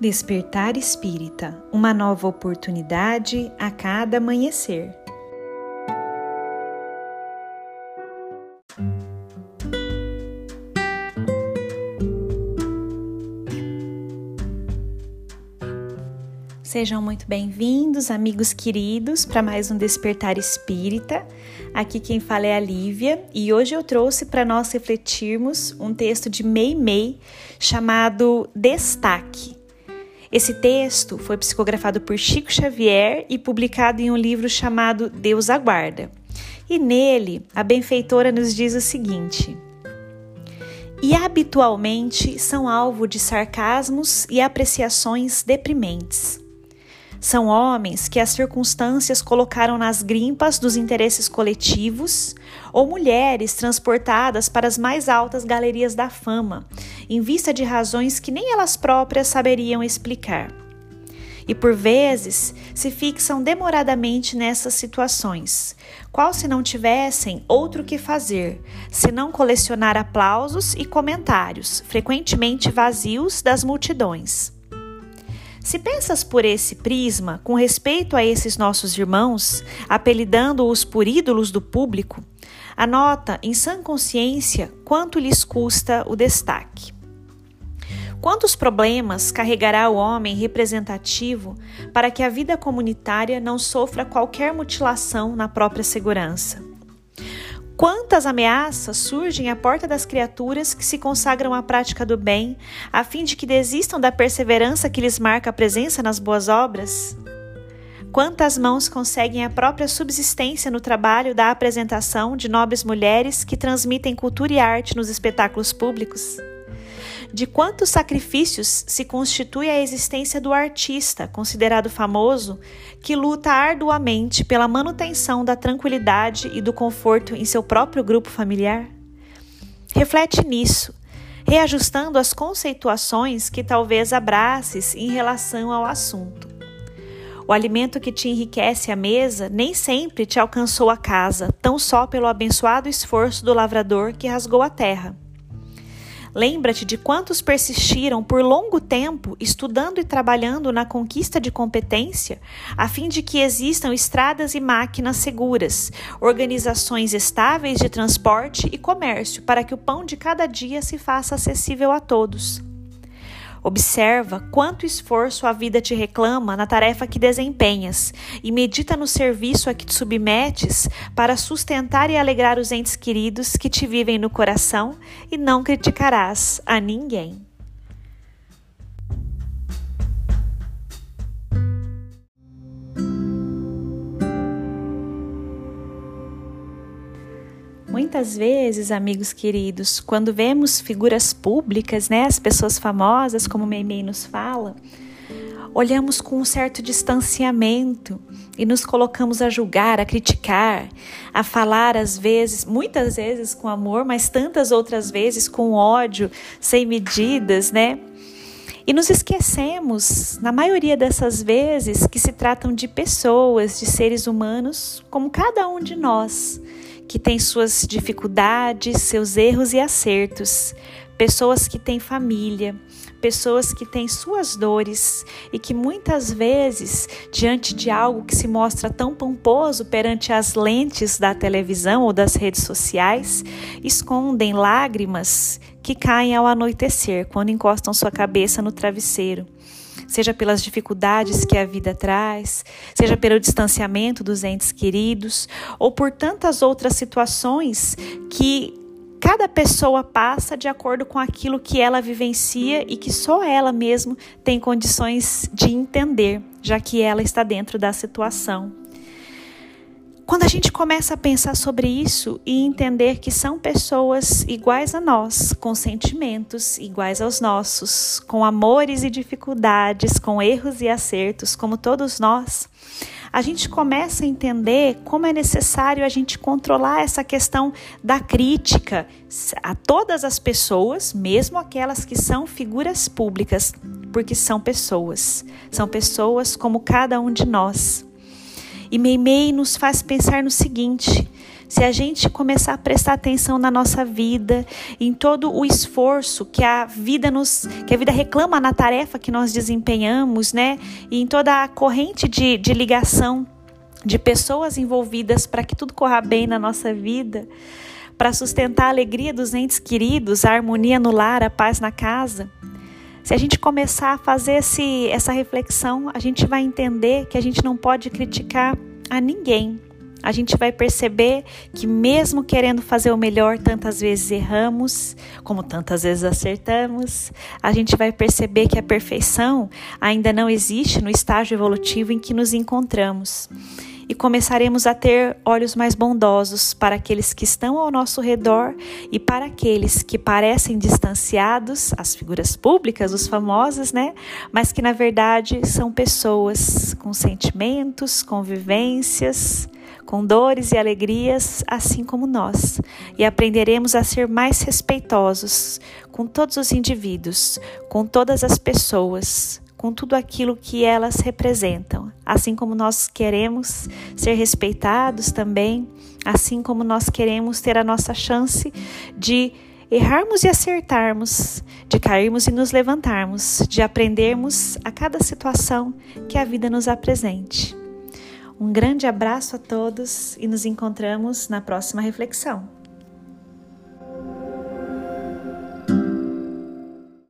Despertar Espírita uma nova oportunidade a cada amanhecer. Sejam muito bem-vindos, amigos queridos, para mais um Despertar Espírita. Aqui quem fala é a Lívia e hoje eu trouxe para nós refletirmos um texto de Mei Mei chamado Destaque. Esse texto foi psicografado por Chico Xavier e publicado em um livro chamado Deus Aguarda. E nele, a benfeitora nos diz o seguinte: E habitualmente são alvo de sarcasmos e apreciações deprimentes. São homens que as circunstâncias colocaram nas grimpas dos interesses coletivos, ou mulheres transportadas para as mais altas galerias da fama, em vista de razões que nem elas próprias saberiam explicar. E por vezes se fixam demoradamente nessas situações, qual se não tivessem outro que fazer, senão colecionar aplausos e comentários, frequentemente vazios das multidões. Se pensas por esse prisma, com respeito a esses nossos irmãos, apelidando-os por ídolos do público, anota em sã consciência quanto lhes custa o destaque. Quantos problemas carregará o homem representativo para que a vida comunitária não sofra qualquer mutilação na própria segurança? Quantas ameaças surgem à porta das criaturas que se consagram à prática do bem, a fim de que desistam da perseverança que lhes marca a presença nas boas obras? Quantas mãos conseguem a própria subsistência no trabalho da apresentação de nobres mulheres que transmitem cultura e arte nos espetáculos públicos? De quantos sacrifícios se constitui a existência do artista, considerado famoso, que luta arduamente pela manutenção da tranquilidade e do conforto em seu próprio grupo familiar? Reflete nisso, reajustando as conceituações que talvez abraces em relação ao assunto. O alimento que te enriquece a mesa nem sempre te alcançou a casa, tão só pelo abençoado esforço do lavrador que rasgou a terra. Lembra-te de quantos persistiram por longo tempo estudando e trabalhando na conquista de competência, a fim de que existam estradas e máquinas seguras, organizações estáveis de transporte e comércio para que o pão de cada dia se faça acessível a todos. Observa quanto esforço a vida te reclama na tarefa que desempenhas e medita no serviço a que te submetes para sustentar e alegrar os entes queridos que te vivem no coração e não criticarás a ninguém. Muitas vezes, amigos queridos, quando vemos figuras públicas, né, as pessoas famosas, como Meimei nos fala, olhamos com um certo distanciamento e nos colocamos a julgar, a criticar, a falar às vezes, muitas vezes com amor, mas tantas outras vezes com ódio, sem medidas, né? E nos esquecemos, na maioria dessas vezes, que se tratam de pessoas, de seres humanos, como cada um de nós que tem suas dificuldades, seus erros e acertos, pessoas que têm família, pessoas que têm suas dores e que muitas vezes, diante de algo que se mostra tão pomposo perante as lentes da televisão ou das redes sociais, escondem lágrimas que caem ao anoitecer quando encostam sua cabeça no travesseiro seja pelas dificuldades que a vida traz, seja pelo distanciamento dos entes queridos, ou por tantas outras situações que cada pessoa passa de acordo com aquilo que ela vivencia e que só ela mesma tem condições de entender, já que ela está dentro da situação. Quando a gente começa a pensar sobre isso e entender que são pessoas iguais a nós, com sentimentos iguais aos nossos, com amores e dificuldades, com erros e acertos, como todos nós, a gente começa a entender como é necessário a gente controlar essa questão da crítica a todas as pessoas, mesmo aquelas que são figuras públicas, porque são pessoas, são pessoas como cada um de nós. E Meimei nos faz pensar no seguinte: se a gente começar a prestar atenção na nossa vida, em todo o esforço que a vida nos, que a vida reclama na tarefa que nós desempenhamos, né? E em toda a corrente de, de ligação de pessoas envolvidas para que tudo corra bem na nossa vida, para sustentar a alegria dos entes queridos, a harmonia no lar, a paz na casa. Se a gente começar a fazer esse, essa reflexão, a gente vai entender que a gente não pode criticar a ninguém, a gente vai perceber que, mesmo querendo fazer o melhor, tantas vezes erramos, como tantas vezes acertamos. A gente vai perceber que a perfeição ainda não existe no estágio evolutivo em que nos encontramos. E começaremos a ter olhos mais bondosos para aqueles que estão ao nosso redor e para aqueles que parecem distanciados, as figuras públicas, os famosos, né? Mas que na verdade são pessoas com sentimentos, convivências com dores e alegrias, assim como nós, e aprenderemos a ser mais respeitosos com todos os indivíduos, com todas as pessoas, com tudo aquilo que elas representam, assim como nós queremos ser respeitados também, assim como nós queremos ter a nossa chance de errarmos e acertarmos, de cairmos e nos levantarmos, de aprendermos a cada situação que a vida nos apresente. Um grande abraço a todos e nos encontramos na próxima reflexão.